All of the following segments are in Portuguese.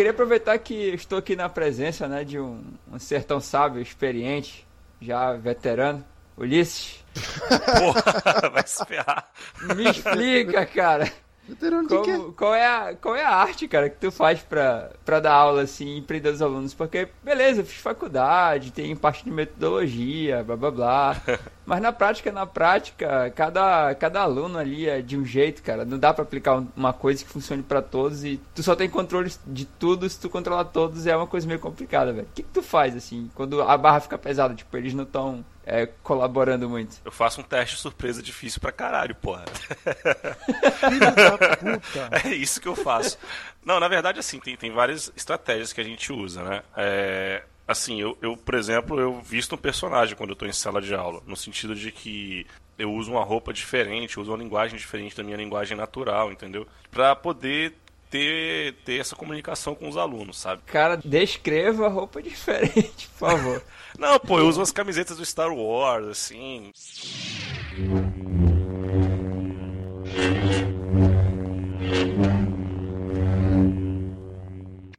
queria aproveitar que estou aqui na presença né, de um, um ser tão sábio, experiente, já veterano, Ulisses. Porra, vai se ferrar. Me explica, cara. Veterano de quê? Como, qual, é a, qual é a arte, cara, que tu faz pra, pra dar aula, assim, e prender os alunos? Porque, beleza, fiz faculdade, tem parte de metodologia, blá blá blá. Mas na prática, na prática, cada, cada aluno ali é de um jeito, cara. Não dá pra aplicar um- uma coisa que funcione pra todos e tu só tem controle de tudo, se tu controlar todos é uma coisa meio complicada, velho. O que, que tu faz, assim, quando a barra fica pesada? Tipo, eles não estão colaborando muito. Eu faço um teste surpresa difícil pra caralho, porra. Filho da puta. É isso que eu faço. Não, na verdade, assim, tem, tem várias estratégias que a gente usa, né? É, assim, eu, eu, por exemplo, eu visto um personagem quando eu tô em sala de aula, no sentido de que eu uso uma roupa diferente, eu uso uma linguagem diferente da minha linguagem natural, entendeu? Pra poder ter, ter essa comunicação com os alunos, sabe? Cara, descreva a roupa diferente, por favor. Não, pô, eu uso as camisetas do Star Wars, assim.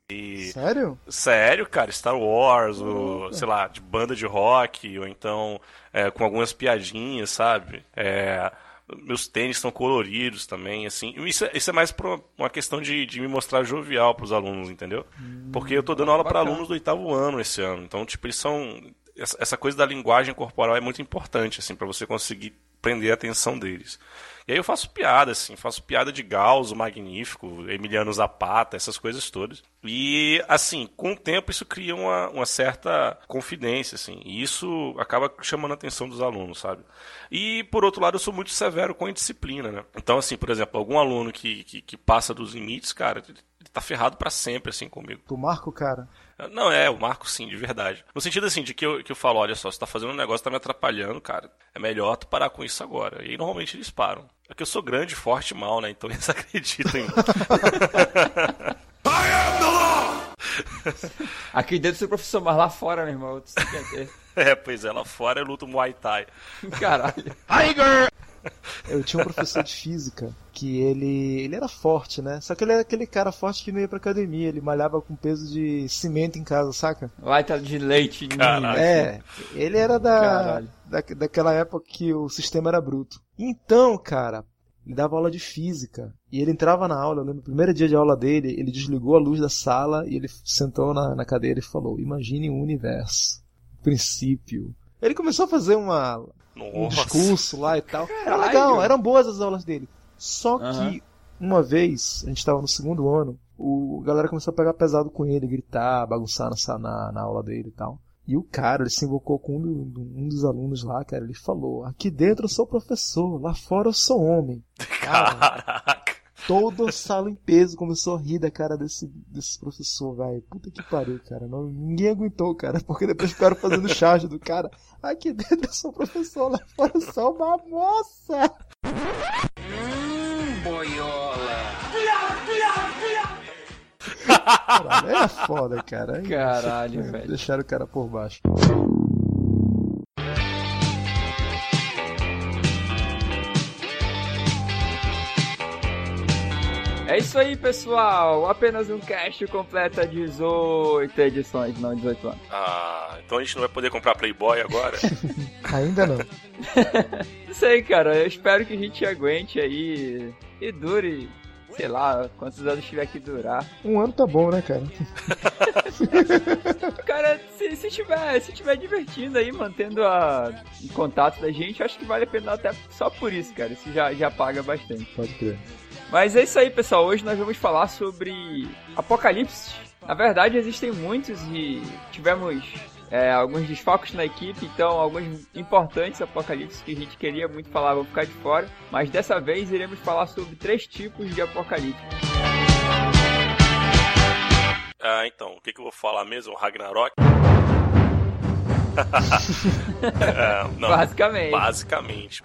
E Sério? Sério, cara, Star Wars, ou, sei lá, de banda de rock, ou então é, com algumas piadinhas, sabe? É, meus tênis são coloridos também, assim. Isso, é- isso é mais pra uma questão de, de me mostrar jovial pros alunos, entendeu? Porque eu tô dando aula bacana. alunos do oitavo ano esse ano. Então, tipo, eles são. Essa coisa da linguagem corporal é muito importante, assim, pra você conseguir prender a atenção deles. E aí eu faço piada, assim, faço piada de Gauss, o Magnífico, Emiliano Zapata, essas coisas todas. E, assim, com o tempo isso cria uma, uma certa confidência, assim, e isso acaba chamando a atenção dos alunos, sabe? E, por outro lado, eu sou muito severo com a disciplina, né? Então, assim, por exemplo, algum aluno que, que, que passa dos limites, cara, ele tá ferrado pra sempre, assim, comigo. Tu marca o cara. Não, é, o Marco sim, de verdade. No sentido assim, de que eu, que eu falo, olha só, você tá fazendo um negócio que tá me atrapalhando, cara. É melhor tu parar com isso agora. E aí normalmente eles param. É que eu sou grande, forte e mal, né? Então eles acreditam em mim. Aqui dentro eu sou professor, mas lá fora, meu irmão, quer ter. é, pois é, lá fora eu luto Muay Thai. Caralho. Eu tinha um professor de física que ele, ele era forte, né? Só que ele era aquele cara forte que não ia pra academia, ele malhava com peso de cimento em casa, saca? Vai tá de leite de Caralho. ninho. É, ele era da, Caralho. da daquela época que o sistema era bruto. Então, cara, ele dava aula de física e ele entrava na aula, eu lembro, no primeiro dia de aula dele, ele desligou a luz da sala e ele sentou na, na cadeira e falou: Imagine um universo, princípio. Ele começou a fazer uma, um Nossa. discurso lá e tal. Era Caralho. legal, eram boas as aulas dele. Só Aham. que uma vez, a gente tava no segundo ano, o a galera começou a pegar pesado com ele, gritar, bagunçar na, na, na aula dele e tal. E o cara, ele se invocou com um, do- um dos alunos lá, cara, ele falou, aqui dentro eu sou professor, lá fora eu sou homem. Cara, Caraca. Toda a sala em peso começou a rir da cara desse, desse professor, velho. Puta que pariu, cara. Não, ninguém aguentou, cara, porque depois ficaram fazendo charge do cara. Aqui dentro eu sou professor, lá fora eu sou uma moça. Caralho, é foda, cara. Caralho, é, velho. Deixaram o cara por baixo. É isso aí, pessoal. Apenas um cast completa 18 edições, não 18 anos. Ah, então a gente não vai poder comprar Playboy agora? Ainda não. Não sei, cara. Eu espero que a gente aguente aí e dure, sei lá, quantos anos tiver que durar. Um ano tá bom, né, cara? Cara, se, se tiver, se tiver divertindo aí, mantendo a, em contato da gente, eu acho que vale a pena até só por isso, cara. Isso já, já paga bastante. Pode crer. Mas é isso aí, pessoal. Hoje nós vamos falar sobre Apocalipse. Na verdade, existem muitos e tivemos é, alguns desfalques na equipe, então alguns importantes Apocalipse que a gente queria muito falar vão ficar de fora. Mas dessa vez iremos falar sobre três tipos de Apocalipse. ah, então, o que, que eu vou falar mesmo? Ragnarok? É, não, Basicamente. basicamente.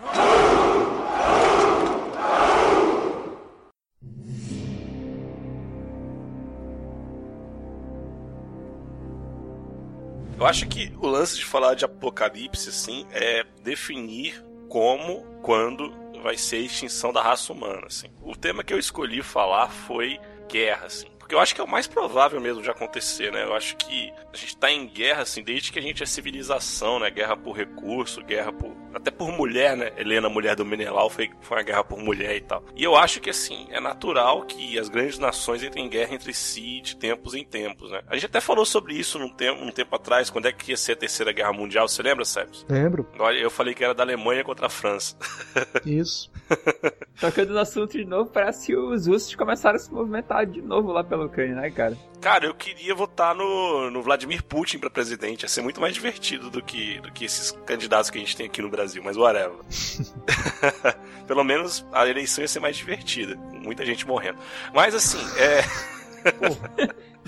Eu acho que o lance de falar de apocalipse, assim, é definir como, quando vai ser a extinção da raça humana, assim. O tema que eu escolhi falar foi guerra, assim, Porque eu acho que é o mais provável mesmo de acontecer, né? Eu acho que a gente tá em guerra, assim, desde que a gente é civilização, né? Guerra por recurso, guerra por. Até por mulher, né? Helena, mulher do Menelau, foi, foi uma guerra por mulher e tal. E eu acho que, assim, é natural que as grandes nações entrem em guerra entre si de tempos em tempos, né? A gente até falou sobre isso num tempo, um tempo atrás, quando é que ia ser a Terceira Guerra Mundial, você lembra, Sebs? Lembro. Olha, eu falei que era da Alemanha contra a França. Isso. Tocando no assunto de novo, parece que os russos começaram a se movimentar de novo lá pela Ucrânia, né, cara? Cara, eu queria votar no, no Vladimir Putin pra presidente. Ia ser muito mais divertido do que, do que esses candidatos que a gente tem aqui no Brasil, mas whatever. Pelo menos a eleição ia ser mais divertida. Muita gente morrendo. Mas assim, é.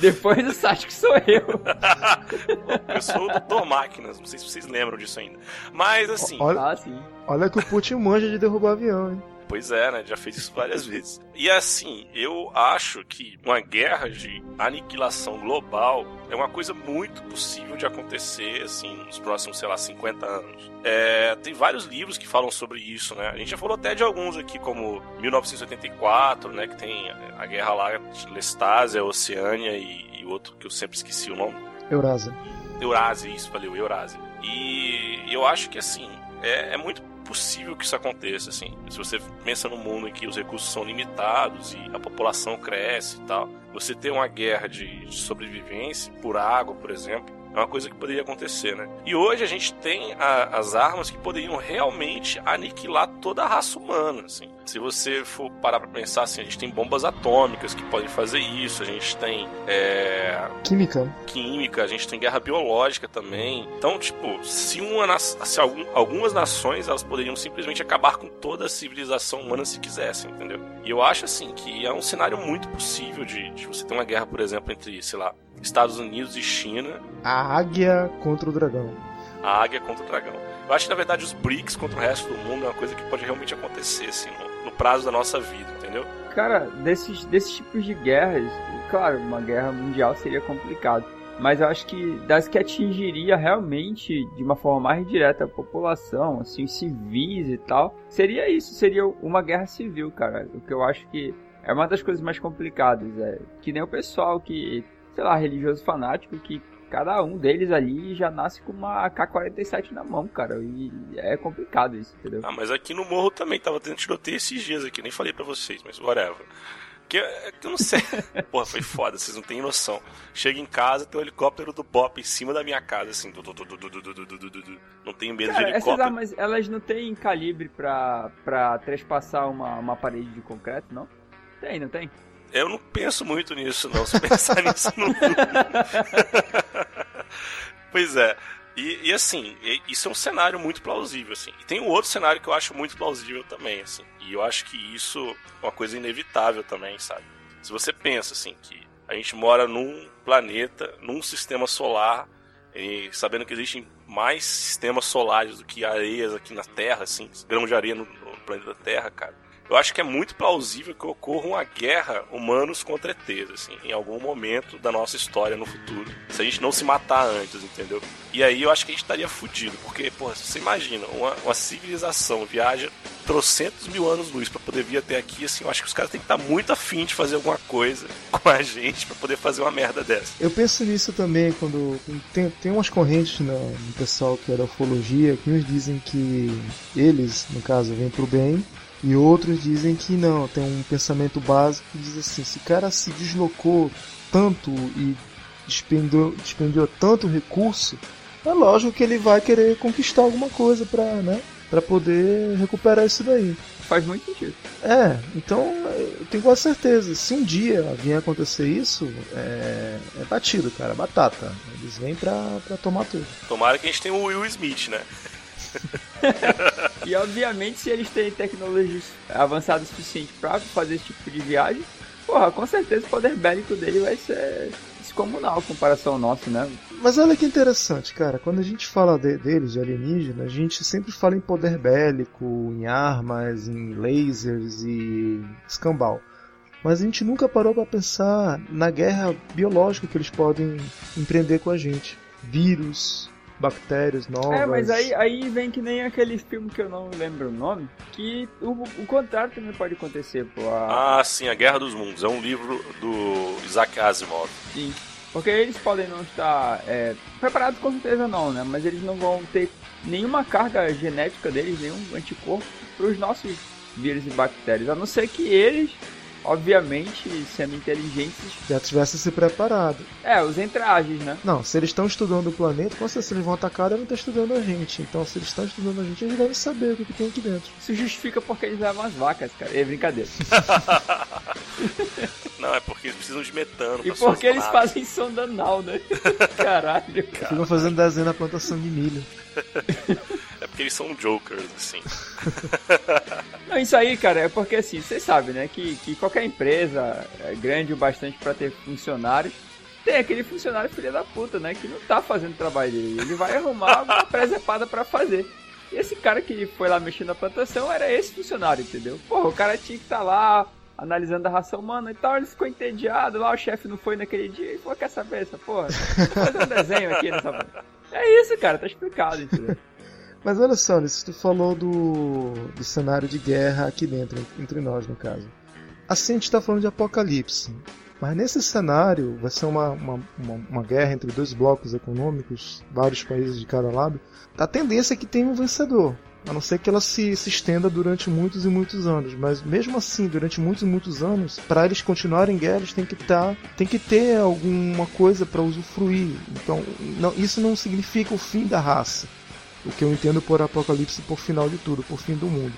Depois do site que sou eu. eu sou o Dr. Máquinas, não sei se vocês lembram disso ainda. Mas assim. Olha, Ah, sim. olha que o Putin manja de derrubar avião, hein? Pois é, né? Já fez isso várias vezes. E assim, eu acho que uma guerra de aniquilação global é uma coisa muito possível de acontecer, assim, nos próximos, sei lá, 50 anos. É, tem vários livros que falam sobre isso, né? A gente já falou até de alguns aqui, como 1984, né? Que tem a guerra lá Lestásia, Oceânia e, e outro que eu sempre esqueci o nome. Eurásia. Eurásia, isso, valeu, Eurásia. E eu acho que, assim, é, é muito possível que isso aconteça, assim. Se você pensa num mundo em que os recursos são limitados e a população cresce e tal, você ter uma guerra de, de sobrevivência por água, por exemplo, é uma coisa que poderia acontecer, né? E hoje a gente tem a, as armas que poderiam realmente aniquilar toda a raça humana, assim. Se você for parar pra pensar, assim, a gente tem bombas atômicas que podem fazer isso, a gente tem é, Química. química, a gente tem guerra biológica também. Então, tipo, se uma na- se algum- algumas nações elas poderiam simplesmente acabar com toda a civilização humana se quisessem, entendeu? E eu acho assim que é um cenário muito possível de, de você ter uma guerra, por exemplo, entre, sei lá, Estados Unidos e China, A águia contra o dragão. a águia contra o dragão. Eu acho que na verdade os BRICS contra o resto do mundo é uma coisa que pode realmente acontecer, assim, no, no prazo da nossa vida, entendeu? Cara, desses, desses tipos de guerras, claro, uma guerra mundial seria complicado. Mas eu acho que das que atingiria realmente de uma forma mais direta a população, assim, os civis e tal, seria isso, seria uma guerra civil, cara. O que eu acho que é uma das coisas mais complicadas. É que nem o pessoal que, sei lá, religioso fanático, que cada um deles ali já nasce com uma K47 na mão, cara. E é complicado isso, entendeu? Ah, mas aqui no morro também tava tendo tiroteio esses dias aqui, nem falei para vocês, mas whatever. Que, que eu não sei. Porra, foi foda, vocês não têm noção. Chego em casa, tem um helicóptero do Bop em cima da minha casa, assim. Du, du, du, não tenho medo cara, de helicóptero. Essas armas, elas não têm calibre pra, pra trespassar uma, uma parede de concreto, não? Tem, não tem? Eu não penso muito nisso, não. Se pensar nisso, não. pois é. E, e, assim, isso é um cenário muito plausível, assim. E tem um outro cenário que eu acho muito plausível também, assim. E eu acho que isso é uma coisa inevitável também, sabe? Se você pensa, assim, que a gente mora num planeta, num sistema solar, e sabendo que existem mais sistemas solares do que areias aqui na Terra, assim, grão de areia no, no planeta Terra, cara. Eu acho que é muito plausível que ocorra uma guerra humanos contra ETs, assim, em algum momento da nossa história no futuro. Se a gente não se matar antes, entendeu? E aí eu acho que a gente estaria fudido, porque, porra, você imagina, uma, uma civilização viaja trocentos mil anos luz pra poder vir até aqui, assim, eu acho que os caras têm que estar muito afim de fazer alguma coisa com a gente pra poder fazer uma merda dessa. Eu penso nisso também quando. Tem, tem umas correntes no, no pessoal que é da ufologia que uns dizem que eles, no caso, vêm pro bem. E outros dizem que não, tem um pensamento básico que diz assim, se o cara se deslocou tanto e despendeu, despendeu tanto recurso, é lógico que ele vai querer conquistar alguma coisa pra, né, pra poder recuperar isso daí. Faz muito sentido. É, então eu tenho quase certeza. Se um dia vier acontecer isso, é, é batido, cara, batata. Eles vêm pra, pra tomar tudo. Tomara que a gente tenha o Will Smith, né? E obviamente, se eles têm tecnologias avançadas o suficiente pra fazer esse tipo de viagem, porra, com certeza o poder bélico dele vai ser descomunal comparação ao nosso, né? Mas olha que interessante, cara. Quando a gente fala de, deles, de alienígena, a gente sempre fala em poder bélico, em armas, em lasers e escambau. Mas a gente nunca parou pra pensar na guerra biológica que eles podem empreender com a gente. Vírus, bactérias novas. É, mas aí, aí vem que nem aquele filme que eu não lembro o nome, que o, o contrário também pode acontecer, pô. A... Ah, sim, A Guerra dos Mundos. É um livro do Isaac Asimov. Sim. Porque eles podem não estar é, preparados com certeza não, né? Mas eles não vão ter nenhuma carga genética deles, nenhum anticorpo para os nossos vírus e bactérias, a não ser que eles obviamente, sendo inteligentes. Já tivesse se preparado. É, usem trajes, né? Não, se eles estão estudando o planeta, com certeza eles vão atacar, devem estar estudando a gente. Então, se eles estão estudando a gente, eles devem saber o que, que tem aqui dentro. Isso justifica porque eles levam as vacas, cara. É brincadeira. Não, é porque eles precisam de metano. E porque eles naves. fazem sonda anal, né? Caralho, cara. Ficam fazendo desenho na plantação de milho. Porque eles são jokers, assim. Não, isso aí, cara, é porque assim, vocês sabem, né, que, que qualquer empresa é grande o bastante para ter funcionários, tem aquele funcionário filha da puta, né, que não tá fazendo o trabalho dele. Ele vai arrumar uma presepada para fazer. E esse cara que foi lá mexendo na plantação era esse funcionário, entendeu? Porra, o cara tinha que estar tá lá analisando a raça humana e tal, ele ficou entediado, lá o chefe não foi naquele dia e falou, quer saber essa porra? Vou fazer um desenho aqui nessa... É isso, cara, tá explicado, entendeu? Mas olha só, Alice, tu falou do, do cenário de guerra aqui dentro, entre nós, no caso. Assim a gente está falando de apocalipse. Mas nesse cenário vai ser uma, uma, uma, uma, guerra entre dois blocos econômicos, vários países de cada lado. A tendência é que tenha um vencedor. A não ser que ela se, se estenda durante muitos e muitos anos. Mas mesmo assim, durante muitos e muitos anos, para eles continuarem em guerra, eles têm que, tá, tem que ter alguma coisa para usufruir. Então, não, isso não significa o fim da raça o que eu entendo por apocalipse por final de tudo, por fim do mundo.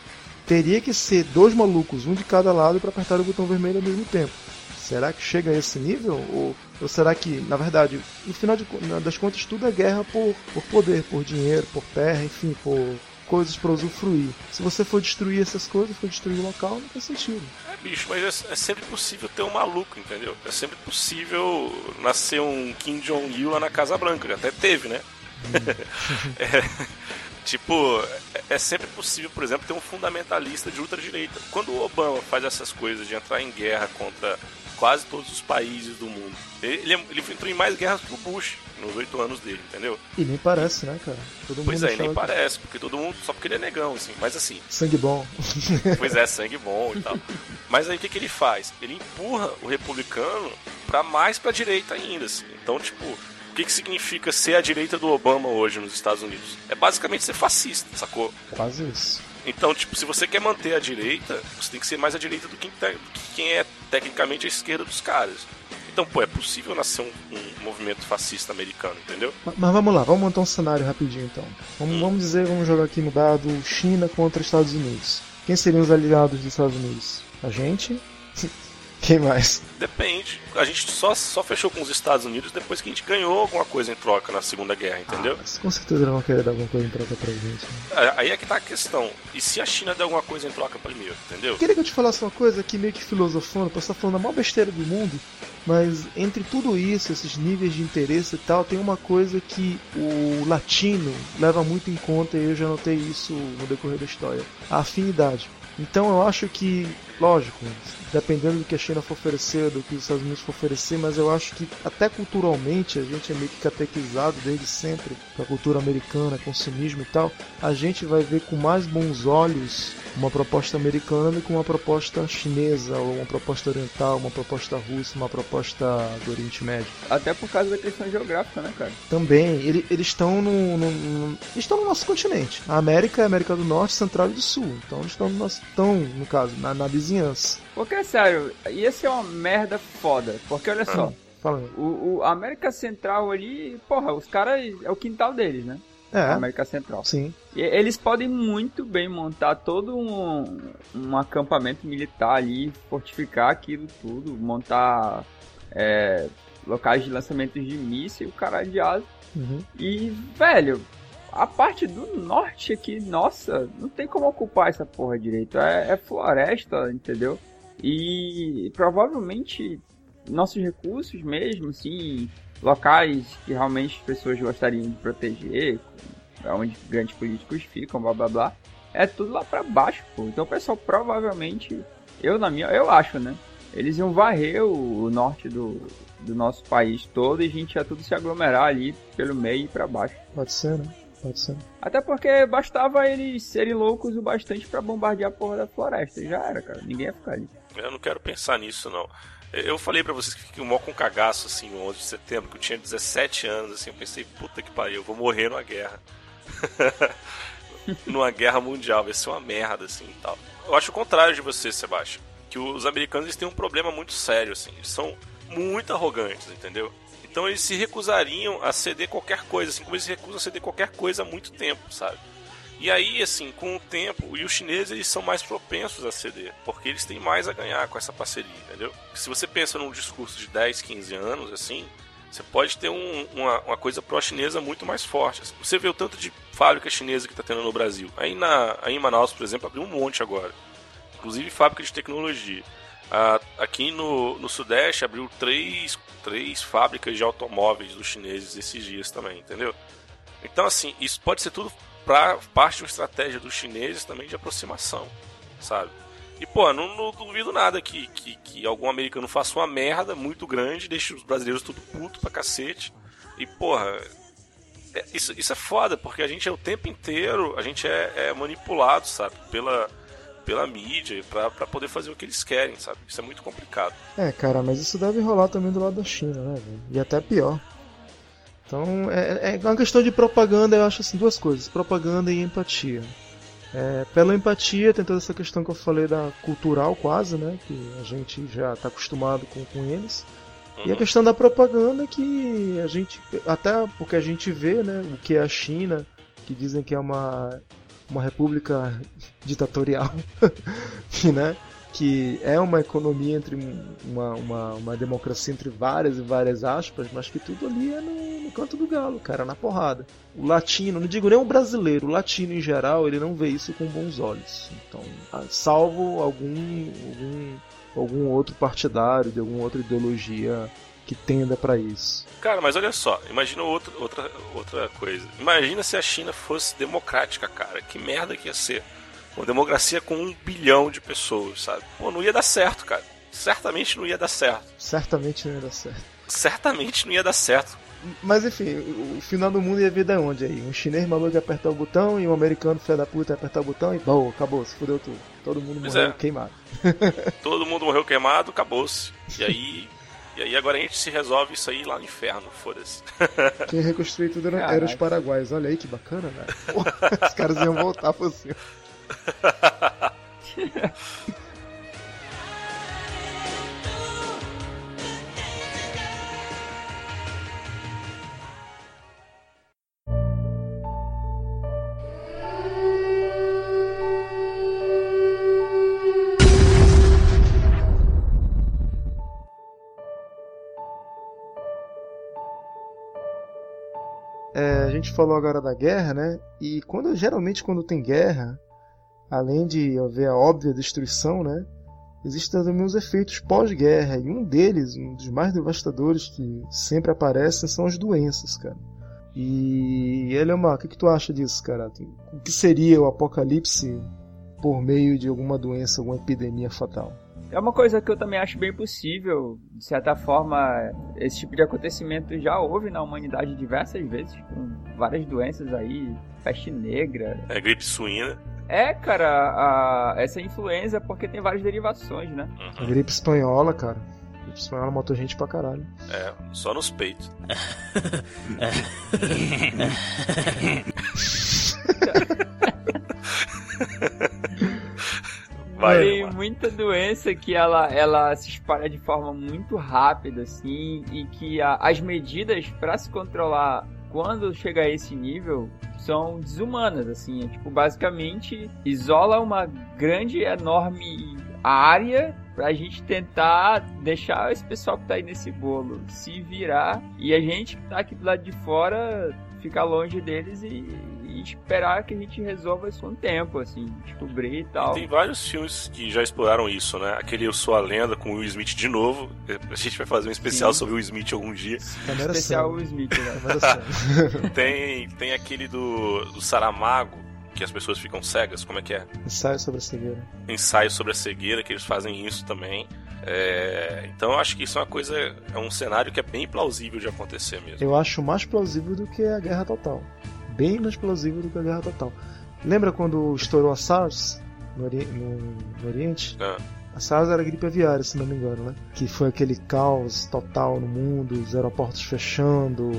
Teria que ser dois malucos, um de cada lado, para apertar o botão vermelho ao mesmo tempo. Será que chega a esse nível? Ou, ou será que, na verdade, no final de, das contas, tudo é guerra por, por poder, por dinheiro, por terra, enfim, por coisas para usufruir. Se você for destruir essas coisas, for destruir o local, não faz sentido. É, bicho, mas é, é sempre possível ter um maluco, entendeu? É sempre possível nascer um Kim Jong-il lá na Casa Branca. Já até teve, né? é, tipo, é sempre possível, por exemplo, ter um fundamentalista de ultradireita. Quando o Obama faz essas coisas de entrar em guerra contra quase todos os países do mundo, ele, ele entrou em mais guerras que o Bush nos oito anos dele, entendeu? E nem parece, né, cara? Todo pois é, nem que... parece, porque todo mundo. Só porque ele é negão, assim. Mas assim. Sangue bom. Pois é, sangue bom e tal. Mas aí o que, que ele faz? Ele empurra o republicano para mais pra direita ainda, assim. Então, tipo, o que, que significa ser a direita do Obama hoje nos Estados Unidos? É basicamente ser fascista, sacou? Quase isso. Então, tipo, se você quer manter a direita, você tem que ser mais a direita do que, do que quem é tecnicamente a esquerda dos caras. Então, pô, é possível nascer um, um movimento fascista americano, entendeu? Mas, mas, vamos lá, vamos montar um cenário rapidinho então. Vamos, hum. vamos dizer, vamos jogar aqui no dado China contra Estados Unidos. Quem seriam os aliados dos Estados Unidos? A gente? Quem mais? Depende. A gente só, só fechou com os Estados Unidos depois que a gente ganhou alguma coisa em troca na Segunda Guerra, entendeu? Ah, com certeza eles vão querer dar alguma coisa em troca pra gente. Né? Aí é que tá a questão. E se a China der alguma coisa em troca primeiro, entendeu? Queria que eu te falasse uma coisa aqui meio que filosofando, posso estar falando a maior besteira do mundo, mas entre tudo isso, esses níveis de interesse e tal, tem uma coisa que o latino leva muito em conta e eu já notei isso no decorrer da história: a afinidade. Então eu acho que, lógico, dependendo do que a China for oferecer, do que os Estados Unidos for oferecer, mas eu acho que até culturalmente a gente é meio que catequizado desde sempre com a cultura americana, consumismo e tal, a gente vai ver com mais bons olhos uma proposta americana do que uma proposta chinesa, ou uma proposta oriental, uma proposta russa, uma proposta do Oriente Médio. Até por causa da questão geográfica, né, cara? Também. Ele, eles estão no, no, no, estão no nosso continente. A América é a América do Norte, Central e do Sul. Então eles estão no, nosso, estão, no caso, na, na vizinhança. Porque, sério, ia ser uma merda foda. Porque, olha só, Fala. O, o América Central ali, porra, os caras é o quintal deles, né? É. América Central. Sim. E eles podem muito bem montar todo um, um acampamento militar ali, fortificar aquilo tudo, montar é, locais de lançamento de míssil, o caralho de asa. Uhum. E, velho, a parte do norte aqui, nossa, não tem como ocupar essa porra direito. É, é floresta, entendeu? E provavelmente nossos recursos mesmo, assim, locais que realmente as pessoas gostariam de proteger, onde grandes políticos ficam, blá blá blá, é tudo lá para baixo, pô. Então o pessoal provavelmente, eu na minha, eu acho, né? eles iam varrer o, o norte do, do nosso país todo e a gente ia tudo se aglomerar ali pelo meio e para baixo. Pode ser, né? Pode ser. Até porque bastava eles serem loucos o bastante para bombardear a porra da floresta. Já era, cara. Ninguém ia ficar ali. Eu não quero pensar nisso, não. Eu falei para vocês que fiquei mó com cagaço, assim, no 11 de setembro, que eu tinha 17 anos, assim, eu pensei, puta que pariu, eu vou morrer numa guerra. numa guerra mundial, vai ser uma merda, assim, e tal. Eu acho o contrário de você, Sebastião. Que os americanos eles têm um problema muito sério, assim. Eles são muito arrogantes, entendeu? Então eles se recusariam a ceder qualquer coisa, assim como eles recusam a ceder qualquer coisa há muito tempo, sabe? E aí, assim, com o tempo, e os chineses eles são mais propensos a ceder, porque eles têm mais a ganhar com essa parceria, entendeu? Se você pensa num discurso de 10, 15 anos, assim, você pode ter um, uma, uma coisa pró-chinesa muito mais forte. Você vê o tanto de fábrica chinesa que está tendo no Brasil. Aí, na, aí em Manaus, por exemplo, abriu um monte agora. Inclusive fábrica de tecnologia. Ah, aqui no, no Sudeste abriu três, três fábricas de automóveis dos chineses esses dias também, entendeu? Então, assim, isso pode ser tudo pra, parte de uma estratégia dos chineses também de aproximação, sabe? E, pô, não, não duvido nada que, que, que, algum americano faça uma merda muito grande, deixe os brasileiros tudo puto pra cacete. E, porra, é, isso, isso é foda, porque a gente é o tempo inteiro, a gente é, é manipulado, sabe? Pela, pela mídia para poder fazer o que eles querem, sabe? Isso é muito complicado. É, cara, mas isso deve rolar também do lado da China, né? E até pior. Então, é, é uma questão de propaganda, eu acho assim, duas coisas: propaganda e empatia. É, pela empatia, tem toda essa questão que eu falei da cultural, quase, né? Que a gente já está acostumado com, com eles. E a uhum. questão da propaganda que a gente, até porque a gente vê, né? O que é a China, que dizem que é uma uma república ditatorial, né? Que é uma economia entre uma, uma, uma, democracia entre várias e várias aspas, mas que tudo ali é no, no, canto do galo, cara, na porrada. O latino, não digo nem o brasileiro, o latino em geral, ele não vê isso com bons olhos. Então, salvo algum, algum, algum outro partidário de alguma outra ideologia que tenda para isso. Cara, mas olha só, imagina outra, outra, outra coisa. Imagina se a China fosse democrática, cara. Que merda que ia ser. Uma democracia com um bilhão de pessoas, sabe? Pô, não ia dar certo, cara. Certamente não ia dar certo. Certamente não ia dar certo. Certamente não ia dar certo. Mas enfim, o final do mundo ia vir da onde aí? Um chinês maluco ia apertar o botão e um americano filho da puta ia apertar o botão e bom, acabou, se fudeu tudo. Todo mundo pois morreu é. queimado. Todo mundo morreu queimado, acabou-se. E aí e aí agora a gente se resolve isso aí lá no inferno, foda-se. Quem reconstruiu tudo era, era os paraguaios. Olha aí que bacana, velho. Os caras iam voltar por cima. Gente falou agora da guerra, né? E quando geralmente quando tem guerra, além de haver a óbvia destruição, né? Existem também os efeitos pós-guerra, e um deles, um dos mais devastadores que sempre aparecem, são as doenças, cara. E Eliomar, o que, que tu acha disso, cara? O que seria o apocalipse por meio de alguma doença, alguma epidemia fatal? É uma coisa que eu também acho bem possível. De certa forma, esse tipo de acontecimento já houve na humanidade diversas vezes, com várias doenças aí, peste negra. É gripe suína. É, cara, a, essa influenza porque tem várias derivações, né? Uhum. A gripe espanhola, cara. A gripe espanhola matou gente pra caralho. É, só nos peitos. Vai, tem muita doença que ela, ela se espalha de forma muito rápida, assim, e que a, as medidas para se controlar quando chega a esse nível são desumanas, assim. É, tipo, basicamente isola uma grande, enorme área pra gente tentar deixar esse pessoal que tá aí nesse bolo se virar e a gente que tá aqui do lado de fora ficar longe deles e, e esperar que a gente resolva isso com o tempo, assim, descobrir e tal. E tem vários filmes que já exploraram isso, né? Aquele Eu Sou a Lenda com o Will Smith de novo. A gente vai fazer um especial Sim. sobre o Will Smith algum dia. especial Will Smith, né? tem, tem aquele do, do Saramago, que as pessoas ficam cegas, como é que é? Ensaio sobre a cegueira. Ensaio sobre a cegueira, que eles fazem isso também. É, então eu acho que isso é uma coisa, é um cenário que é bem plausível de acontecer mesmo. Eu acho mais plausível do que a guerra total. Bem mais plausível do que a guerra total. Lembra quando estourou a SARS no, ori no, no Oriente? Ah. A SARS era gripe aviária, se não me engano, né? Que foi aquele caos total no mundo, os aeroportos fechando,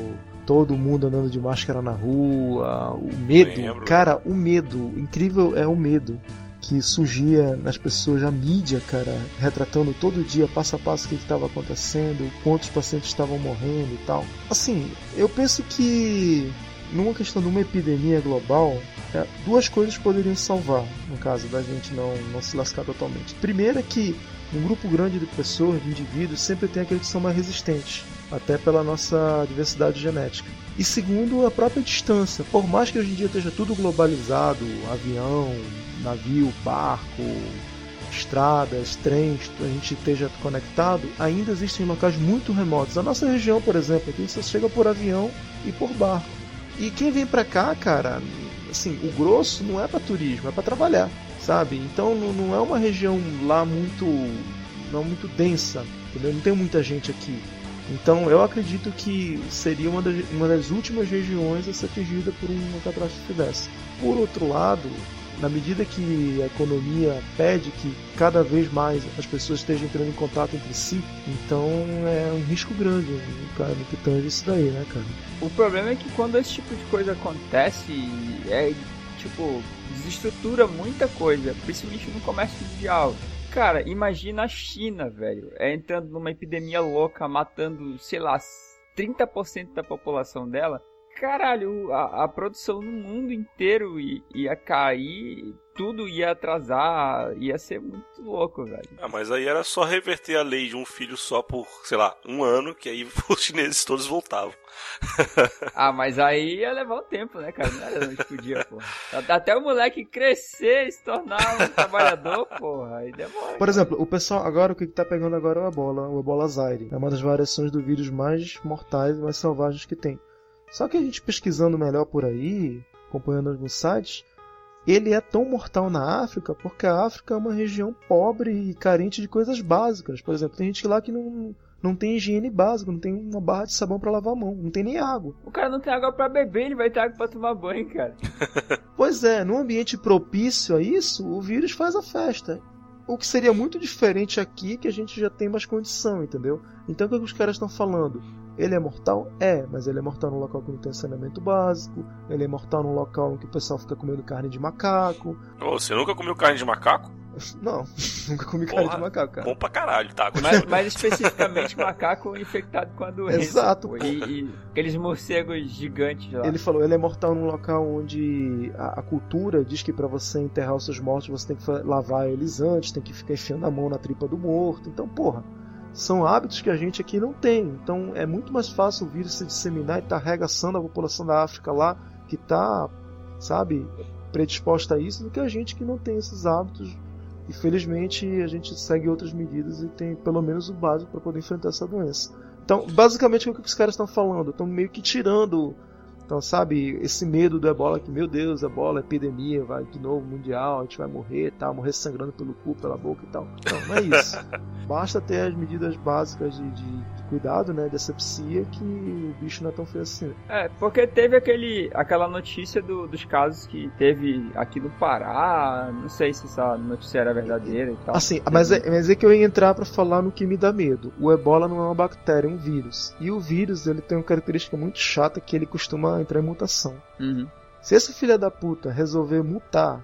todo mundo andando de máscara na rua, o medo. Lembro. Cara, o medo, incrível é o medo que surgia nas pessoas, a mídia, cara, retratando todo dia, passo a passo, o que estava acontecendo, quantos pacientes estavam morrendo e tal. Assim, eu penso que numa questão de uma epidemia global, é, duas coisas poderiam salvar, no caso da gente não, não se lascar totalmente. Primeiro é que um grupo grande de pessoas, de indivíduos, sempre tem aqueles que são mais resistentes, até pela nossa diversidade genética. E segundo, a própria distância. Por mais que hoje em dia esteja tudo globalizado, avião, navio, barco, estradas, trens, a gente esteja conectado, ainda existem locais muito remotos. A nossa região, por exemplo, aqui você chega por avião e por barco. E quem vem pra cá, cara, assim, o grosso não é para turismo, é para trabalhar, sabe? Então não, não é uma região lá muito não muito densa, entendeu? Não tem muita gente aqui. Então eu acredito que seria uma das, uma das últimas regiões a ser atingida por uma catástrofe dessa. Por outro lado, na medida que a economia pede que cada vez mais as pessoas estejam entrando em contato entre si, então é um risco grande cara, no que tange isso daí, né, cara? O problema é que quando esse tipo de coisa acontece, é tipo, desestrutura muita coisa, principalmente no comércio mundial. Cara, imagina a China, velho, é entrando numa epidemia louca, matando, sei lá, 30% da população dela caralho, a, a, produção no mundo inteiro ia, ia cair, tudo ia atrasar, ia ser muito louco, velho. Ah, mas aí era só reverter a lei de um filho só por, sei lá, um ano, que aí os chineses todos voltavam. ah, mas aí ia levar um tempo, né, cara? Não era onde podia, porra. Até o moleque crescer e se tornar um trabalhador, porra, aí demora. Por exemplo, o pessoal, agora o que tá pegando agora é o ebola, o ebola zaire. É uma das variações do vírus mais mortais e mais selvagens que tem. Só que a gente pesquisando melhor por aí, acompanhando alguns sites, ele é tão mortal na África porque a África é uma região pobre e carente de coisas básicas. Por exemplo, tem gente lá que não, não tem higiene básica, não tem uma barra de sabão para lavar a mão, não tem nem água. O cara não tem água para beber, ele vai ter água para tomar banho, cara. pois é, num ambiente propício a isso, o vírus faz a festa. O que seria muito diferente aqui, que a gente já tem mais condição, entendeu? Então o que, é os caras estão falando? Ele é mortal? É, mas ele é mortal num local que não tem saneamento básico, ele é mortal num local em que o pessoal fica comendo carne de macaco. Você nunca comeu carne de macaco? Não, nunca comi Porra, carne de macaco, cara. Bom pra caralho, tá? Mas, mais especificamente macaco infectado com a doença. Exato. E, e, aqueles morcegos gigantes lá. Ele falou, ele é mortal num local onde a, a cultura diz que para você enterrar os seus mortos você tem que lavar eles antes, tem que ficar enfiando a mão na tripa do morto. Então, porra, são hábitos que a gente aqui não tem. Então é muito mais fácil o vírus se disseminar e estar tá arregaçando a população da África lá, que está, sabe, predisposta a isso, do que a gente que não tem esses hábitos. E felizmente a gente segue outras medidas e tem pelo menos o básico para poder enfrentar essa doença. Então, basicamente, o que os caras estão falando? Estão meio que tirando então, sabe, esse medo do ebola, que meu Deus, ebola, epidemia, vai de novo, mundial, a gente vai morrer, tá, morrer sangrando pelo cu, pela boca e tal. Não, não é isso. Basta ter as medidas básicas de, de, de cuidado, né, dessa psia, que o bicho não é tão feio assim. É, porque teve aquele, aquela notícia do, dos casos que teve aqui no Pará, não sei se essa notícia era verdadeira e tal. Assim, mas é, mas é que eu ia entrar para falar no que me dá medo. O ebola não é uma bactéria, é um vírus. E o vírus, ele tem uma característica muito chata que ele costuma entrar em mutação. Uhum. Se esse filho da puta resolver mutar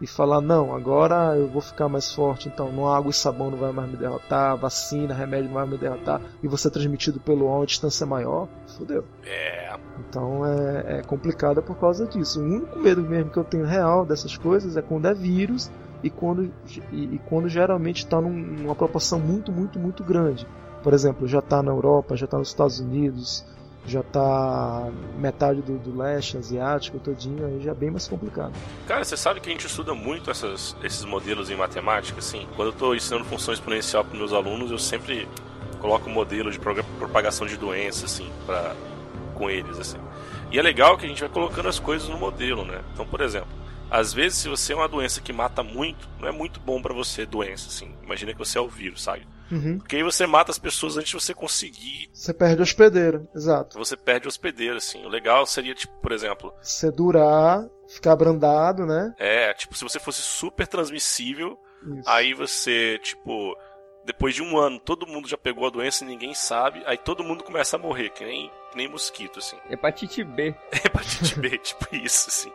e falar, não, agora eu vou ficar mais forte, então não água e sabão não vai mais me derrotar, vacina, remédio não vai me derrotar, e você é transmitido pelo ar a distância maior, fodeu. É. Então é, é complicado por causa disso. O único medo mesmo que eu tenho real dessas coisas é quando é vírus e quando, e, e quando geralmente está num, numa proporção muito, muito, muito grande. Por exemplo, já está na Europa, já está nos Estados Unidos, já tá metade do, do leste asiático todinho, aí já é bem mais complicado. Cara, você sabe que a gente estuda muito essas, esses modelos em matemática, assim? Quando eu estou ensinando função exponencial para meus alunos, eu sempre coloco um modelo de propagação de doença, assim, pra, com eles, assim. E é legal que a gente vai colocando as coisas no modelo, né? Então, por exemplo, às vezes se você é uma doença que mata muito, não é muito bom para você doença, assim. Imagina que você é o vírus, sabe? Uhum. Porque aí você mata as pessoas antes de você conseguir. Você perde o hospedeiro, exato. Você perde o hospedeiro, assim. O legal seria, tipo, por exemplo. Você durar, ficar abrandado, né? É, tipo, se você fosse super transmissível, Isso. aí você, tipo. Depois de um ano, todo mundo já pegou a doença e ninguém sabe, aí todo mundo começa a morrer, que nem, que nem mosquito, assim. Hepatite B. Hepatite B, tipo isso, assim.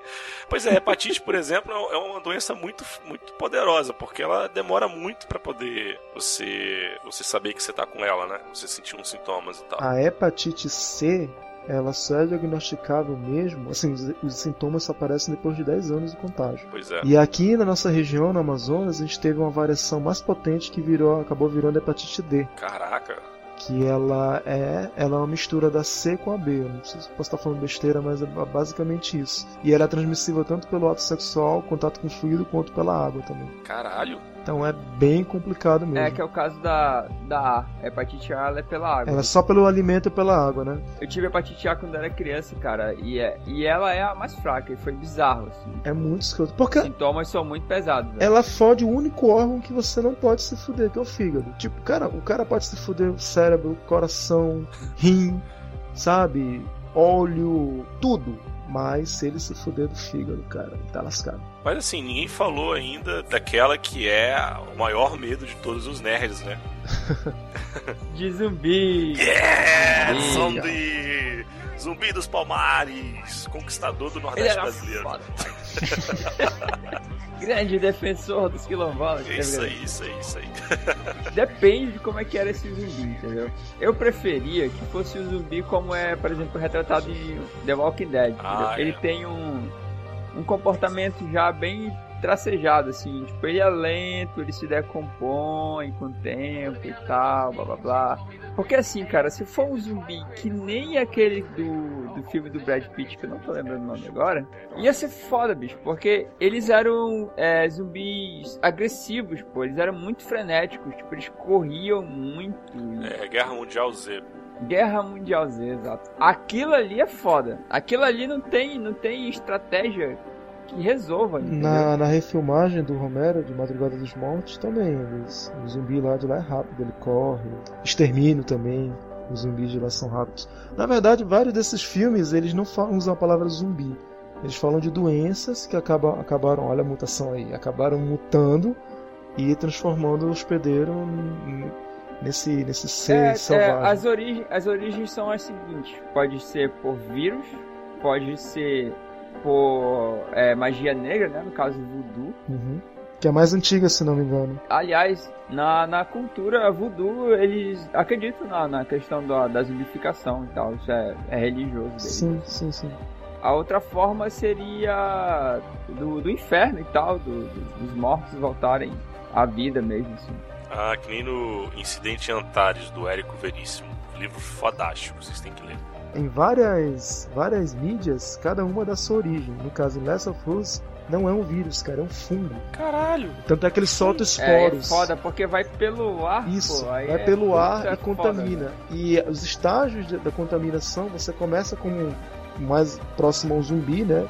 Pois é, hepatite, por exemplo, é é uma doença muito, muito poderosa, porque ela demora muito pra poder você, você saber que você tá com ela, né? Você sentir uns sintomas e tal. A hepatite C, ela só é diagnosticável mesmo, assim, os, os sintomas só aparecem depois de 10 anos de contágio. Pois é. E aqui na nossa região, no Amazonas, a gente teve uma variação mais potente que virou, acabou virando hepatite D, Caraca. Que ela é, ela é uma mistura da C com a B. Eu não sei se posso estar falando besteira, mas é basicamente isso. E ela é transmissível tanto pelo ato sexual, contato com fluido, quanto pela água também. Caralho. Então é bem complicado mesmo. É, que é o caso da, da A. Hepatite A ela é pela água. Ela é só pelo alimento e pela água, né? Eu tive hepatite A quando era criança, cara, e, é, e ela é a mais fraca, e foi bizarro, assim. É muito escroto. Porque Os sintomas são muito pesados, velho. ela fode o único órgão que você não pode se fuder, que é o fígado. Tipo, cara, o cara pode se fuder o cérebro, coração, rim, sabe? Óleo, tudo. Mas se ele se fuder do fígado, cara, ele tá lascado. Mas assim, ninguém falou ainda daquela que é o maior medo de todos os nerds, né? De zumbi. Yeah! Zumbi. Zumbi! Zumbi dos Palmares! Conquistador do Ele Nordeste era brasileiro. Grande defensor dos quilombolas. Isso aí, isso aí, isso aí. Depende de como é que era esse zumbi, entendeu? Eu preferia que fosse o zumbi como é, por exemplo, retratado em The Walking Dead. Ah, é. Ele tem um, um comportamento já bem tracejado, assim. Tipo, ele é lento, ele se decompõe com o tempo e tal, blá blá blá. Porque assim, cara, se for um zumbi que nem aquele do, do filme do Brad Pitt, que eu não tô lembrando o nome agora, ia ser foda, bicho. Porque eles eram é, zumbis agressivos, pô. Eles eram muito frenéticos, tipo, eles corriam muito. É, Guerra Mundial Z. Guerra Mundial Z, exato. Aquilo ali é foda. Aquilo ali não tem, não tem estratégia que resolva, entendeu? Na, na refilmagem do Romero, de Madrugada dos Mortos, também. Eles, o zumbi lá de lá é rápido, ele corre. Extermínio também. Os zumbis de lá são rápidos. Na verdade, vários desses filmes, eles não falam, usam a palavra zumbi. Eles falam de doenças que acabam, acabaram, olha a mutação aí, acabaram mutando e transformando o hospedeiro nesse, nesse ser É, é, selvagem. as, origi as origens são as seguintes: pode ser por vírus, pode ser por é, magia negra, né? No caso, voodoo. Uhum. Que é a mais antiga, se não me engano. Aliás, na, na cultura voodoo, eles acreditam na, na questão da, da zumbificação e tal. Isso é, é religioso deles. Sim, sim, sim. A outra forma seria do, do inferno e tal, do- do- dos mortos voltarem à vida mesmo, assim. Ah, que nem no Incidente Antares, do Érico Veríssimo. Livro fodástico, vocês têm que ler. Em várias, várias mídias, cada uma dá sua origem. No caso, Last of Us, não é um vírus, cara, é um fungo. Caralho! Tanto é que ele solta É, é esporos. foda, porque vai pelo ar, Isso, pô. Aí vai é- pelo ar é e foda, contamina. né? E os estágios de- da contaminação, você começa como mais próximo ao zumbi, né?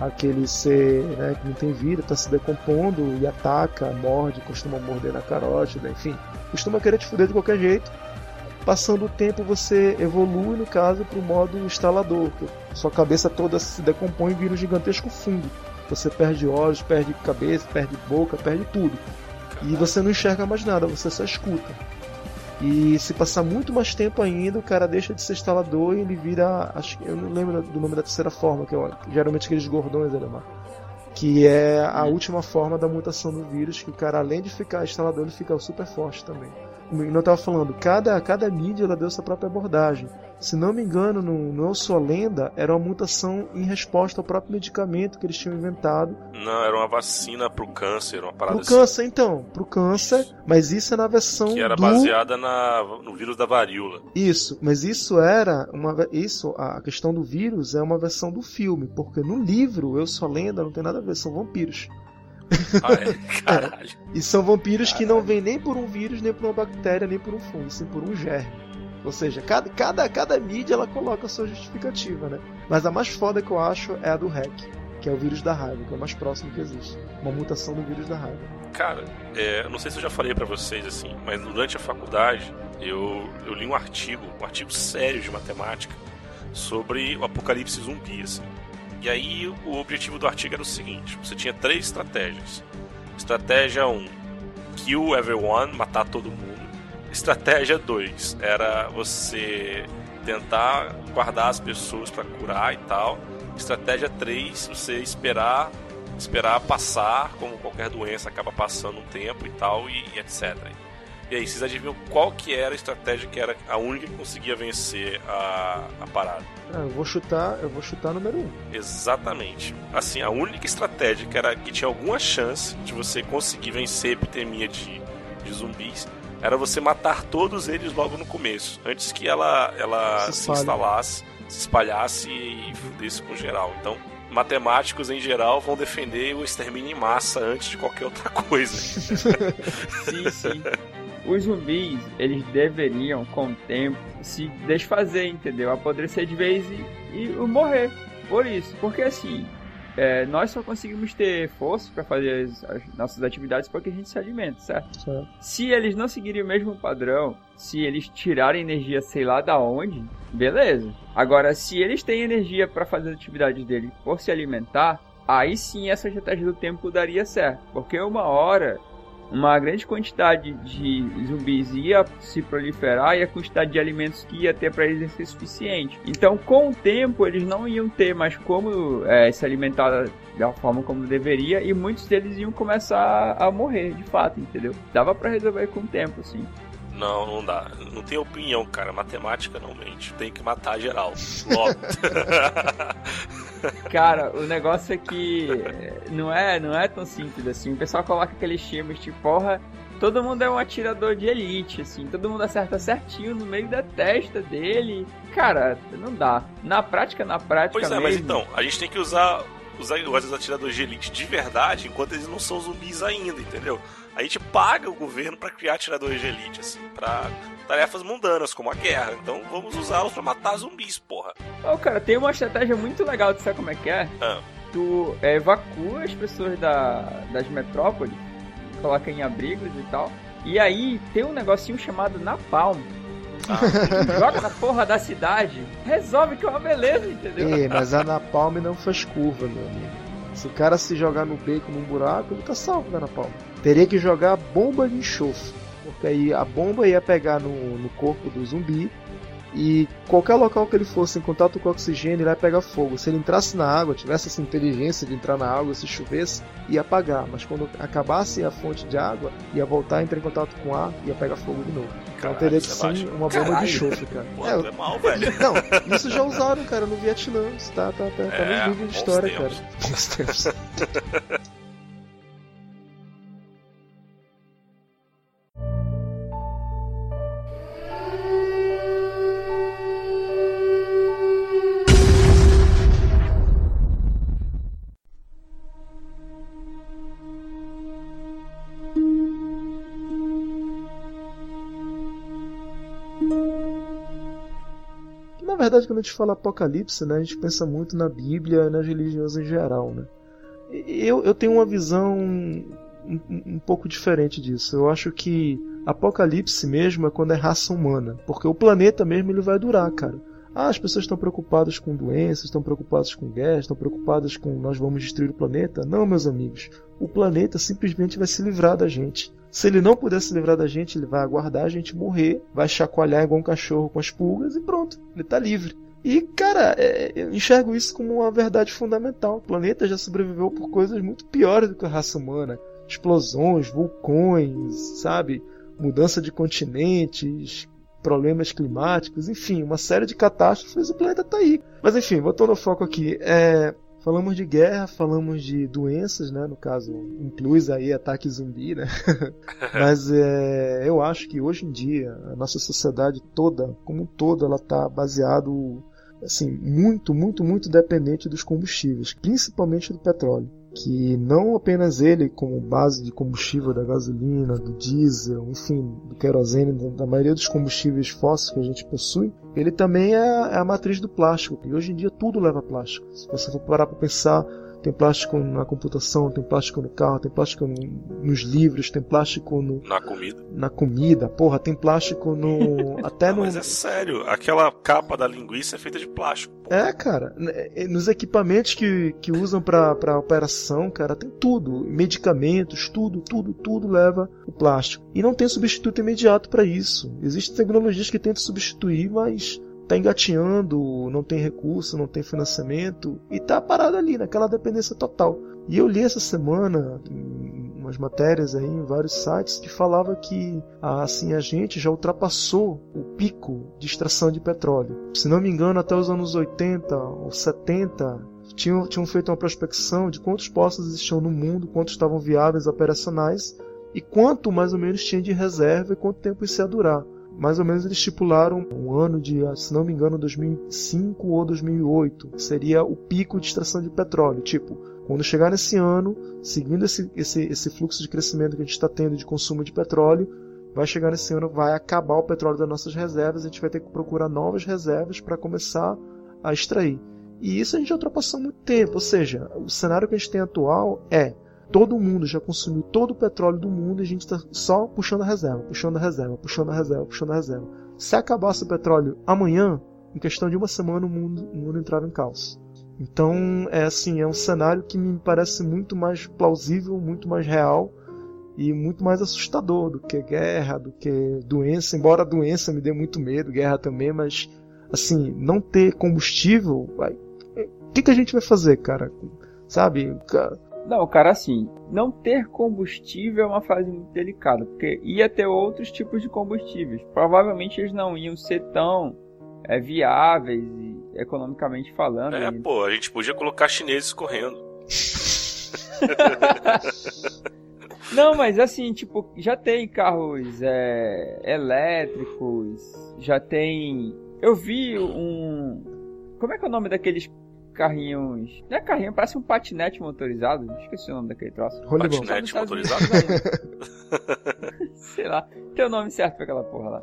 Aquele ser né, que não tem vida, está se decompondo e ataca, morde, costuma morder na carótida, enfim. Costuma querer te fuder de qualquer jeito. Passando o tempo, você evolui, no caso, para o modo instalador, que sua cabeça toda se decompõe e vira um gigantesco fungo. Você perde olhos, perde cabeça, perde boca, perde tudo. E você não enxerga mais nada, você só escuta. E se passar muito mais tempo ainda, o cara deixa de ser instalador e ele vira. Acho que eu não lembro do nome da terceira forma, que é geralmente aqueles gordões alemão. Que é a última forma da mutação do vírus, que o cara, além de ficar instalador, ele fica super forte também. Como eu tava falando, cada, cada mídia ela deu sua própria abordagem. Se não me engano, no, no Eu Sou Lenda, era uma mutação em resposta ao próprio medicamento que eles tinham inventado Não, era uma vacina pro câncer, uma parada Pro assim. câncer, então, pro câncer, mas isso é na versão Que era do baseada na, no vírus da varíola. isso, mas isso era uma isso, a questão do vírus é uma versão do filme, porque no livro Eu Sou Lenda não tem nada a ver, são vampiros. É? Caralho. E são vampiros que não vêm nem por um vírus, nem por uma bactéria, nem por um fungo, sim por um germe. Ou seja, cada, cada, cada mídia ela coloca a sua justificativa, né? Mas a mais foda que eu acho é a do hack. que é o vírus da raiva, que é o mais próximo que existe. Uma mutação do vírus da raiva. Cara, é, não sei se eu já falei para vocês assim, mas durante a faculdade eu, eu li um artigo, um artigo sério de matemática sobre o apocalipse zumbi, assim. E aí o objetivo do artigo era o seguinte: você tinha três estratégias. Estratégia 1, um, kill everyone, matar todo mundo. Estratégia 2 era você tentar guardar as pessoas para curar e tal. Estratégia 3, você esperar esperar passar, como qualquer doença acaba passando um tempo e tal e, e etc. E aí, vocês adivinham qual que era a estratégia que era a única que conseguia vencer a, a parada? Ah, eu vou chutar, eu vou chutar número 1. Um. Exatamente. Assim, a única estratégia que era que tinha alguma chance de você conseguir vencer a epidemia de, de zumbis era você matar todos eles logo no começo, antes que ela ela se, se instalasse, se espalhasse e fudesse com geral. Então, matemáticos em geral vão defender o extermínio em massa antes de qualquer outra coisa. sim, sim. Os zumbis, eles deveriam, com o tempo, se desfazer, entendeu? Apodrecer de vez e, e morrer. Por isso. Porque assim, é, nós só conseguimos ter força para fazer as, as, nossas atividades porque a gente se alimenta, certo? certo? Se eles não seguirem o mesmo padrão, se eles tirarem energia sei lá da onde, beleza. Agora, se eles têm energia para fazer as atividades deles por se alimentar, aí sim essa estratégia do tempo daria certo. Porque uma hora uma grande quantidade de zumbis ia se proliferar e a quantidade de alimentos que ia ter para eles ia ser suficiente. Então, com o tempo, eles não iam ter mais como é, se alimentar da forma como deveria e muitos deles iam começar a morrer, de fato, entendeu? Dava para resolver com o tempo, assim. Não, não dá. Não tem opinião, cara. Matemática não mente. Tem que matar geral. Logo. Cara, o negócio é que não é, não é tão simples assim. O pessoal coloca aqueles times tipo, porra, todo mundo é um atirador de elite, assim, todo mundo acerta certinho no meio da testa dele. Cara, não dá. Na prática, na prática. Pois é, mesmo, mas então, a gente tem que usar usar os atiradores de elite de verdade enquanto eles não são zumbis ainda, entendeu? A gente paga o governo para criar atiradores de elite, assim, pra tarefas mundanas, como a guerra. Então vamos usá-los para matar zumbis, porra. Ô, oh, cara, tem uma estratégia muito legal, tu sabe como é que é? Ah. Tu é, evacua as pessoas da, das metrópoles, coloca em abrigos e tal. E aí tem um negocinho chamado Napalm. Ah. Joga na porra da cidade, resolve que é uma beleza, entendeu? É, mas a Napalm não faz curva, meu amigo. Se o cara se jogar no beco num buraco, ele tá salvo da Napalm. Teria que jogar bomba de enxofre. Porque aí a bomba ia pegar no, no corpo do zumbi e qualquer local que ele fosse em contato com o oxigênio, ele ia pegar fogo. Se ele entrasse na água, tivesse essa inteligência de entrar na água, se chovesse, ia apagar. Mas quando acabasse a fonte de água, ia voltar entrar em contato com ar, ia pegar fogo de novo. Então teria que sim uma bomba Caralho. de enxofre, cara. Pô, é, é mal, velho. Não, isso já usaram, cara, no Vietnã. Isso tá, tá, tá, tá é, nos livros de história, tempos. cara. Bons tempos. verdade, quando a gente fala apocalipse, né, a gente pensa muito na Bíblia e nas religiões em geral. Né? Eu, eu tenho uma visão um, um pouco diferente disso. Eu acho que apocalipse mesmo é quando é raça humana, porque o planeta mesmo ele vai durar, cara. Ah, as pessoas estão preocupadas com doenças, estão preocupadas com guerra, estão preocupadas com nós vamos destruir o planeta. Não, meus amigos. O planeta simplesmente vai se livrar da gente. Se ele não puder se livrar da gente, ele vai aguardar a gente morrer, vai chacoalhar igual um cachorro com as pulgas e pronto, ele está livre. E, cara, é, eu enxergo isso como uma verdade fundamental. O planeta já sobreviveu por coisas muito piores do que a raça humana. Explosões, vulcões, sabe? Mudança de continentes, problemas climáticos, enfim, uma série de catástrofes, o planeta está aí. Mas enfim, voltando ao foco aqui, é, falamos de guerra, falamos de doenças, né? No caso, inclui aí ataque zumbi, né? Mas é, eu acho que hoje em dia a nossa sociedade toda, como um todo, ela está baseado assim muito, muito, muito dependente dos combustíveis, principalmente do petróleo que não apenas ele como base de combustível da gasolina, do diesel, enfim, do querosene, da maioria dos combustíveis fósseis que a gente possui, ele também é, é a matriz do plástico. E hoje em dia tudo leva plástico. Se você for parar para pensar, tem plástico na computação, tem plástico no carro, tem plástico no, nos livros, tem plástico no, na comida. Na comida, porra, tem plástico no. até Não, no. Mas é sério, aquela capa da linguiça é feita de plástico. Porra. É, cara. Nos equipamentos que, que usam pra, pra operação, cara, tem tudo. Medicamentos, tudo, tudo, tudo leva o plástico. E não tem substituto imediato para isso. Existem tecnologias que tentam substituir, mas tá engateando, não tem recurso, não tem financiamento e tá parado ali naquela dependência total. E eu li essa semana umas matérias aí em vários sites que falava que assim a gente já ultrapassou o pico de extração de petróleo. Se não me engano, até os anos 80 ou 70 tinham, tinham feito uma prospecção de quantos poços existiam no mundo, quantos estavam viáveis operacionais e quanto mais ou menos tinha de reserva e quanto tempo isso ia durar mais ou menos eles estipularam um ano de, se não me engano, 2005 ou 2008, que seria o pico de extração de petróleo. Tipo, quando chegar nesse ano, seguindo esse, esse, esse fluxo de crescimento que a gente está tendo de consumo de petróleo, vai chegar nesse ano, vai acabar o petróleo das nossas reservas, a gente vai ter que procurar novas reservas para começar a extrair. E isso a gente já ultrapassou muito tempo, ou seja, o cenário que a gente tem atual é todo mundo já consumiu todo o petróleo do mundo e a gente está só puxando a reserva, puxando a reserva, puxando a reserva, puxando a reserva. Se acabasse o petróleo amanhã, em questão de uma semana o mundo, o mundo entrava em caos. Então, é assim, é um cenário que me parece muito mais plausível, muito mais real e muito mais assustador do que guerra, do que doença, embora a doença me dê muito medo, guerra também, mas assim, não ter combustível, o que, que a gente vai fazer, cara? Sabe? Não, cara, assim, não ter combustível é uma fase muito delicada, porque ia ter outros tipos de combustíveis. Provavelmente eles não iam ser tão é, viáveis economicamente falando. É, e... pô, a gente podia colocar chineses correndo. não, mas assim, tipo, já tem carros é, elétricos, já tem. Eu vi um. Como é que é o nome daqueles carrinhos. Não é carrinho, parece um patinete motorizado. Esqueci o nome daquele troço. Patinete motorizado? Sei lá. Tem o nome certo pra aquela porra lá.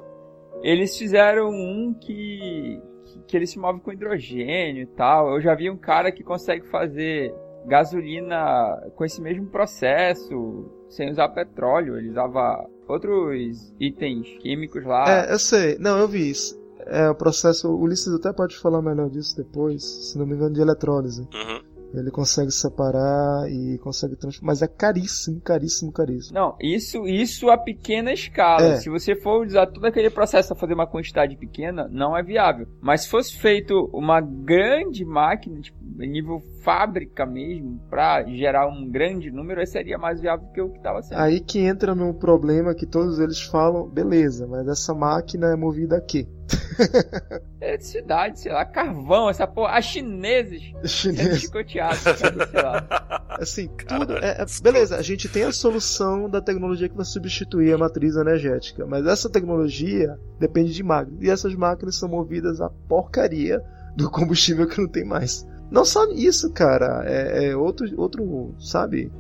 Eles fizeram um que. que ele se move com hidrogênio e tal. Eu já vi um cara que consegue fazer gasolina com esse mesmo processo, sem usar petróleo. Ele usava outros itens químicos lá. É, eu sei. Não, eu vi isso. É, o processo. O Ulisses até pode falar melhor disso depois, se não me engano, de eletrólise. Uhum. Ele consegue separar e consegue transformar. Mas é caríssimo, caríssimo, caríssimo. Não, isso, isso a pequena escala. É. Se você for usar todo aquele processo a fazer uma quantidade pequena, não é viável. Mas se fosse feito uma grande máquina, tipo, nível fábrica mesmo, para gerar um grande número, aí seria mais viável que o que estava sendo. Aí que entra no problema que todos eles falam, beleza, mas essa máquina é movida a quê? Eletricidade, sei lá, carvão, essa porra. As chineses Chinês. chicoteados, sei lá. Assim, tudo. É, é, beleza, a gente tem a solução da tecnologia que vai substituir a matriz energética, mas essa tecnologia depende de máquinas. E essas máquinas são movidas a porcaria do combustível que não tem mais. Não só isso, cara. É, é outro, outro, sabe?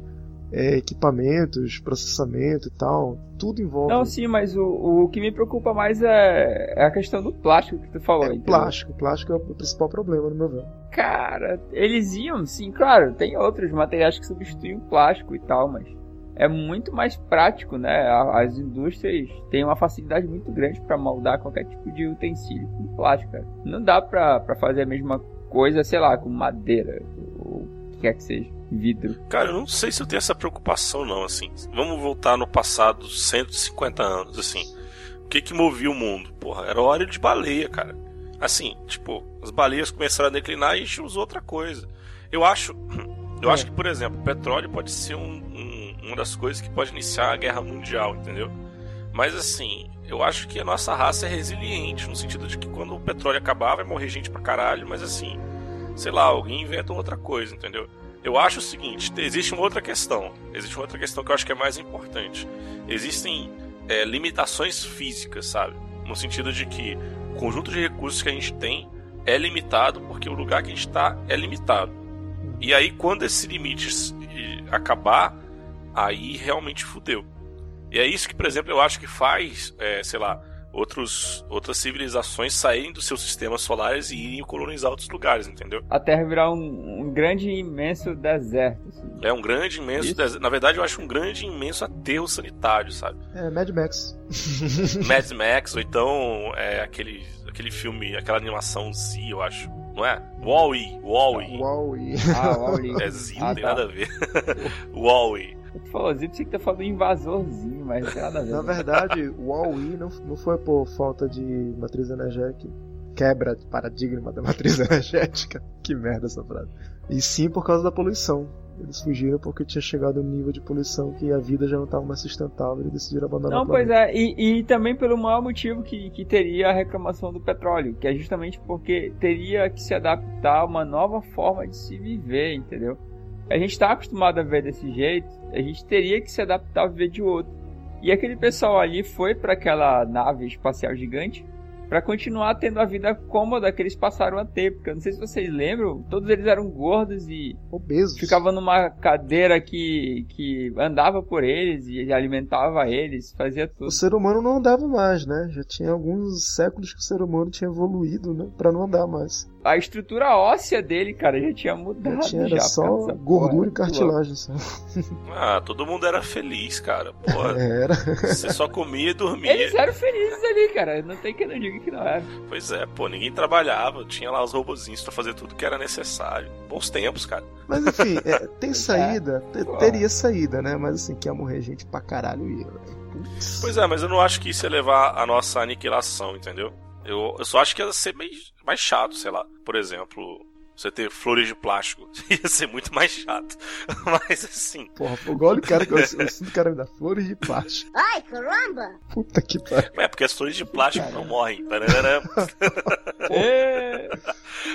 É, equipamentos, processamento e tal, tudo envolve. Não, sim, mas o, o que me preocupa mais é, é a questão do plástico que tu falou. É, plástico, plástico é o principal problema, no meu ver. Cara, eles iam, sim, claro, tem outros materiais que substituem o plástico e tal, mas é muito mais prático, né? As indústrias têm uma facilidade muito grande para moldar qualquer tipo de utensílio com plástico. Cara. Não dá pra fazer a mesma coisa, sei lá, com madeira ou o que quer que seja, vidro. Cara, eu não sei se eu tenho essa preocupação não, assim. Vamos voltar no passado 150 anos, assim. O que que movia o mundo? Porra, era óleo de baleia, cara. Assim, tipo, as baleias começaram a declinar e a gente usou outra coisa. Eu acho, eu é. acho que, por exemplo, petróleo pode ser um, um, uma das coisas que pode iniciar a guerra mundial, entendeu? Mas assim, eu acho que a nossa raça é resiliente, no sentido de que quando o petróleo acabar vai morrer gente pra caralho, mas assim, sei lá, alguém inventa outra coisa, entendeu? Eu acho o seguinte, existe uma outra questão, existe uma outra questão que eu acho que é mais importante. Existem é, limitações físicas, sabe? No sentido de que o conjunto de recursos que a gente tem é limitado porque o lugar que a gente está é limitado. E aí, quando esse limite acabar, aí realmente fudeu. E é isso que, por exemplo, eu acho que faz, é, sei lá, outros, outras civilizações saírem dos seus sistemas solares e irem colonizar outros lugares, entendeu? A Terra virar um, um grande e imenso deserto. Assim. É um grande imenso deserto. Na verdade, eu acho um grande e imenso aterro sanitário, sabe? É, Mad Max. Mad Max, ou então é, aquele, aquele filme, aquela animação Z, eu acho. Não é? Wall-E. Wall-E. Wall-E. Ah, Wall-E. É Z, não ah, tem tá. nada a ver. Wall-E. Tu falou Z, pensei que tá falando invasorzinho, mas não nada. Na verdade, o Wall-E não, não foi por falta de matriz energética. Quebra de paradigma da matriz energética. Que merda essa frase. E sim por causa da poluição. Eles fugiram porque tinha chegado um nível de poluição que a vida já não estava mais sustentável e decidiram abandonar Não, pois é, e, e, também pelo maior motivo que, que teria a reclamação do petróleo, que é justamente porque teria que se adaptar a uma nova forma de se viver, entendeu? A gente está acostumado a ver desse jeito, a gente teria que se adaptar a viver de outro. E aquele pessoal ali foi para aquela nave espacial gigante para continuar tendo a vida cômoda que eles passaram a ter. Porque eu não sei se vocês lembram, todos eles eram gordos e obesos. Ficavam numa cadeira que, que andava por eles e alimentava eles, fazia tudo. O ser humano não andava mais, né? Já tinha alguns séculos que o ser humano tinha evoluído, né? Para não andar mais a estrutura óssea dele, cara, já tinha mudado. Já tinha, era já, só gordura e cartilagem. Só. Ah, todo mundo era feliz, cara. Porra. Era. Você só comia e dormia. Eles eram felizes ali, cara. Não tem que não diga que não era. Pois é, pô, ninguém trabalhava. Tinha lá os robozinhos pra fazer tudo que era necessário. Bons tempos, cara. Mas enfim, é, tem saída. É. Teria saída, né? Mas assim, que ia morrer gente pra caralho ia, Pois é, mas eu não acho que isso ia levar a nossa aniquilação, entendeu? Eu, eu só acho que ia ser meio mais chato, sei lá. Por exemplo, você ter flores de plástico. Ia ser muito mais chato. Mas assim. Porra, igual o cara que eu, eu sinto o cara me dá flores de plástico. Ai, caramba! Puta que pariu. É, porque as flores de plástico não morrem. é.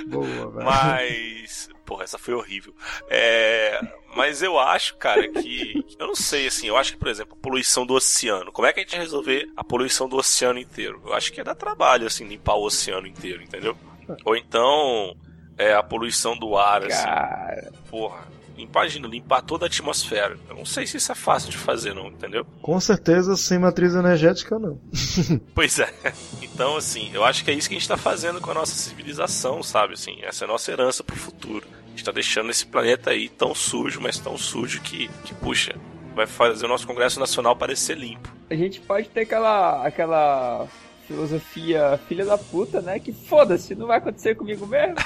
Boa, velho. Mas. Porra, essa foi horrível. É. Mas eu acho, cara, que. Eu não sei, assim. Eu acho que, por exemplo, a poluição do oceano. Como é que a gente resolver a poluição do oceano inteiro? Eu acho que é dar trabalho, assim, limpar o oceano inteiro, entendeu? Ou então. É a poluição do ar, assim. cara. assim. Porra. Imagina, limpar toda a atmosfera. Eu não sei se isso é fácil de fazer, não, entendeu? Com certeza, sem matriz energética, não. pois é. Então, assim, eu acho que é isso que a gente está fazendo com a nossa civilização, sabe? Assim, essa é a nossa herança para o futuro está deixando esse planeta aí tão sujo, mas tão sujo que, que puxa, vai fazer o nosso Congresso Nacional parecer limpo. A gente pode ter aquela, aquela filosofia filha da puta, né? Que foda-se, não vai acontecer comigo mesmo.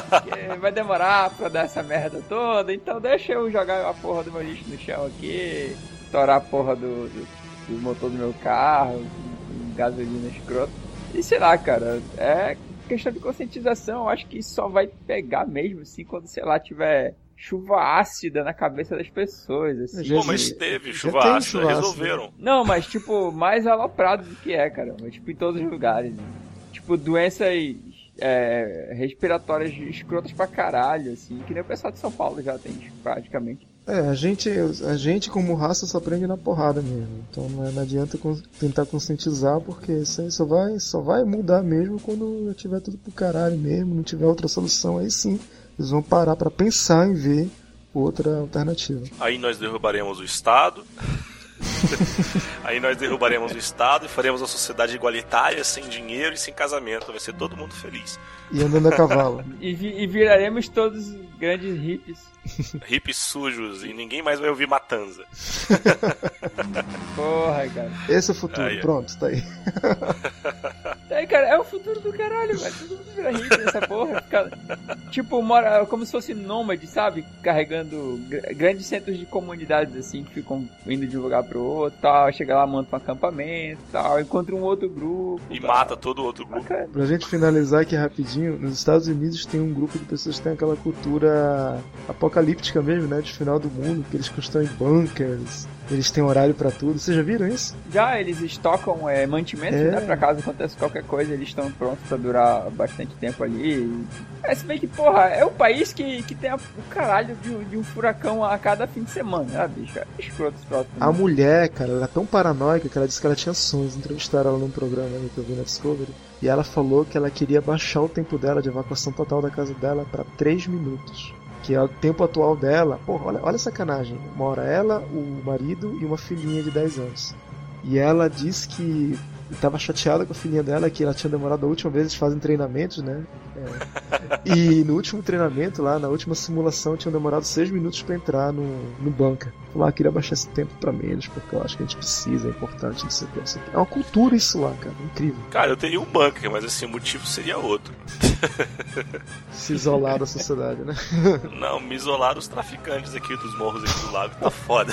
vai demorar pra dar essa merda toda, então deixa eu jogar a porra do meu lixo no chão aqui, estourar a porra do, do, do motor do meu carro, com gasolina escrota. E sei lá, cara, é questão de conscientização, eu acho que só vai pegar mesmo, assim, quando, sei lá, tiver chuva ácida na cabeça das pessoas, assim. Pô, mas teve chuva ácida, chuva resolveram. Não, mas, tipo, mais aloprado do que é, cara. Mas, tipo, em todos os lugares. Né? Tipo, doenças é, respiratórias escrotas pra caralho, assim, que nem o pessoal de São Paulo já tem, praticamente. É, a gente, a gente como raça só aprende na porrada mesmo. Então não, é, não adianta tentar conscientizar, porque isso aí só vai, só vai mudar mesmo quando tiver tudo pro caralho mesmo, não tiver outra solução, aí sim eles vão parar para pensar em ver outra alternativa. Aí nós derrubaremos o Estado. Aí nós derrubaremos o Estado e faremos uma sociedade igualitária, sem dinheiro e sem casamento. Vai ser todo mundo feliz. E andando a cavalo. e, e viraremos todos grandes hippies. hippies sujos e ninguém mais vai ouvir Matanza. Porra, cara. Esse é o futuro, aí, pronto, tá aí. tá aí, cara, é o futuro do caralho, velho. Todo mundo vira hippie nessa porra. Fica, tipo, mora como se fosse nômade, sabe? Carregando grandes centros de comunidades assim, que ficam indo de um lugar pro outro, tal. Chega lá, monta um acampamento, tal. Encontra um outro grupo. E tal. mata todo o outro grupo. Bacana. Pra gente finalizar aqui rapidinho, nos Estados Unidos tem um grupo de pessoas que tem aquela cultura apocalíptica apocalíptica mesmo, né? De final do mundo, que eles constroem bunkers, eles têm horário para tudo. Vocês já viram isso? Já, eles estocam é, mantimentos, é. né? Pra caso aconteça qualquer coisa, eles estão prontos para durar bastante tempo ali. É, se bem que, porra, é o país que, que tem a, o caralho de, de, um furacão a cada fim de semana, né, bicho? É escroto, escroto. A mulher, cara, ela é tão paranoica que ela disse que ela tinha sonhos. Entrevistaram ela num programa que eu vi na Discovery. E ela falou que ela queria baixar o tempo dela de evacuação total da casa dela para 3 minutos que é o tempo atual dela. Porra, olha, olha a sacanagem. Mora ela, o marido e uma filhinha de 10 anos. E ela diz que e tava chateada com a filhinha dela, que ela tinha demorado a última vez, eles fazem treinamentos, né? É. E no último treinamento, lá, na última simulação, tinham demorado seis minutos para entrar no, no bunker. Falou, ah, queria baixar esse tempo para menos, porque eu acho que a gente precisa, é importante, não sei o que, É uma cultura isso lá, cara, incrível. Cara, eu teria um bunker, mas assim, o motivo seria outro. Se isolar da sociedade, né? Não, me isolar dos traficantes aqui dos morros aqui do lago, tá foda.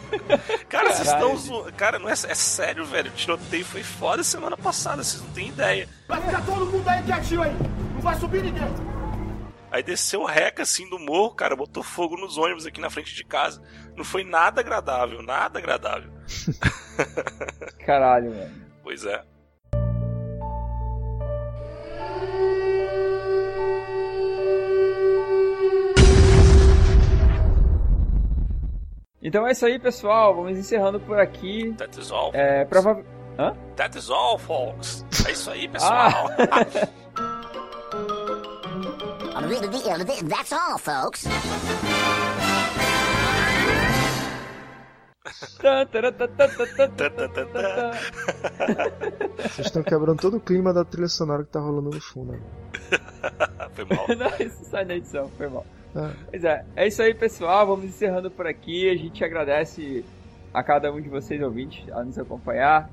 Cara, vocês estão zoando. Cara, não é, é sério, velho. O tiroteio foi foda semana passada, vocês não têm ideia. Vai ficar todo mundo aí quietinho aí. Não vai subir ninguém. Aí desceu o reca assim do morro, cara, botou fogo nos ônibus aqui na frente de casa. Não foi nada agradável, nada agradável. Caralho, mano. Pois é. Então é isso aí, pessoal. Vamos encerrando por aqui. That is all. É, prova... Hã? That is all, folks. É isso aí, pessoal. That's all, folks. Vocês estão quebrando todo o clima da trilha sonora que tá rolando no fundo. Né? foi mal. Não, isso sai na edição, foi mal. Ah. Pois é, é isso aí, pessoal. Vamos encerrando por aqui. A gente agradece a cada um de vocês ouvintes a nos acompanhar.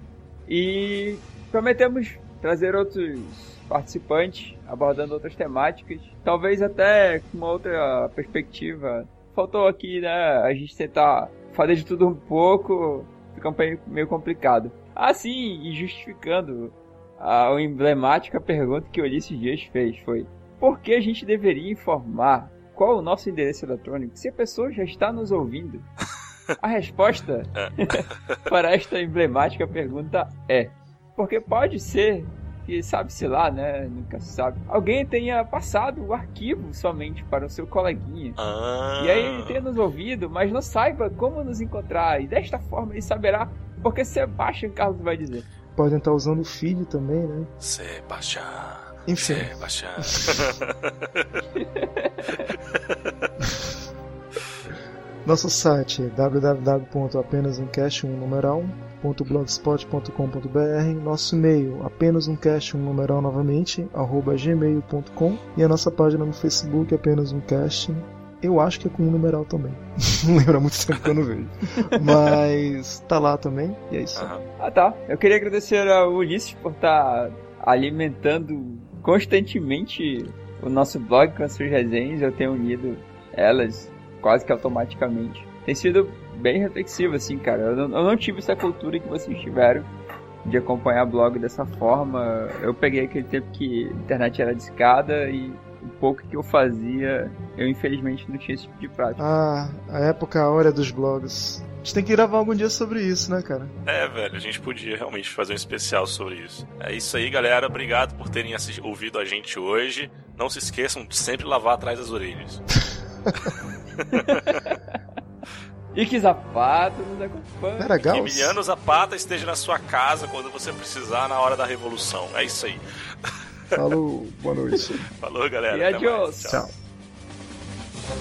E prometemos trazer outros participantes abordando outras temáticas, talvez até com uma outra perspectiva. Faltou aqui, né, a gente tentar fazer de tudo um pouco, fica meio complicado. Ah, sim, e justificando a emblemática pergunta que Ulisses Dias fez foi: por que a gente deveria informar qual o nosso endereço eletrônico se a pessoa já está nos ouvindo? A resposta para esta emblemática pergunta é: porque pode ser que sabe-se lá, né? Nunca se sabe. Alguém tenha passado o arquivo somente para o seu coleguinha. Ah. E aí ele tenha nos ouvido, mas não saiba como nos encontrar. E desta forma ele saberá porque Sebastian Carlos vai dizer. Podem estar usando o feed também, né? Sebastian. Enfim. Sebastian. Nosso site é www.apenasumcast1numeral.blogspot.com.br Nosso e-mail apenas um cast um numeral novamente arroba gmail.com e a nossa página no Facebook apenas um cast eu acho que é com um numeral também. não lembro há muito tempo que eu não vejo. Mas tá lá também, e é isso. Ah tá. Eu queria agradecer ao Ulisses por estar tá alimentando constantemente o nosso blog com as suas resenhas. Eu tenho unido elas quase que automaticamente. Tem sido bem reflexivo, assim, cara. Eu não, eu não tive essa cultura que vocês tiveram de acompanhar blog dessa forma. Eu peguei aquele tempo que a internet era discada e o pouco que eu fazia, eu infelizmente não tinha esse tipo de prática. Ah, a época a hora dos blogs. A gente tem que gravar algum dia sobre isso, né, cara? É, velho, a gente podia realmente fazer um especial sobre isso. É isso aí, galera. Obrigado por terem ouvido a gente hoje. Não se esqueçam de sempre lavar atrás das orelhas. e que Zapata nos acompanhe. Era Gauss? Emiliano Zapata esteja na sua casa quando você precisar na hora da revolução. É isso aí. Falou, boa noite. Falou, galera. E adiós. Tchau. Thank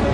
you.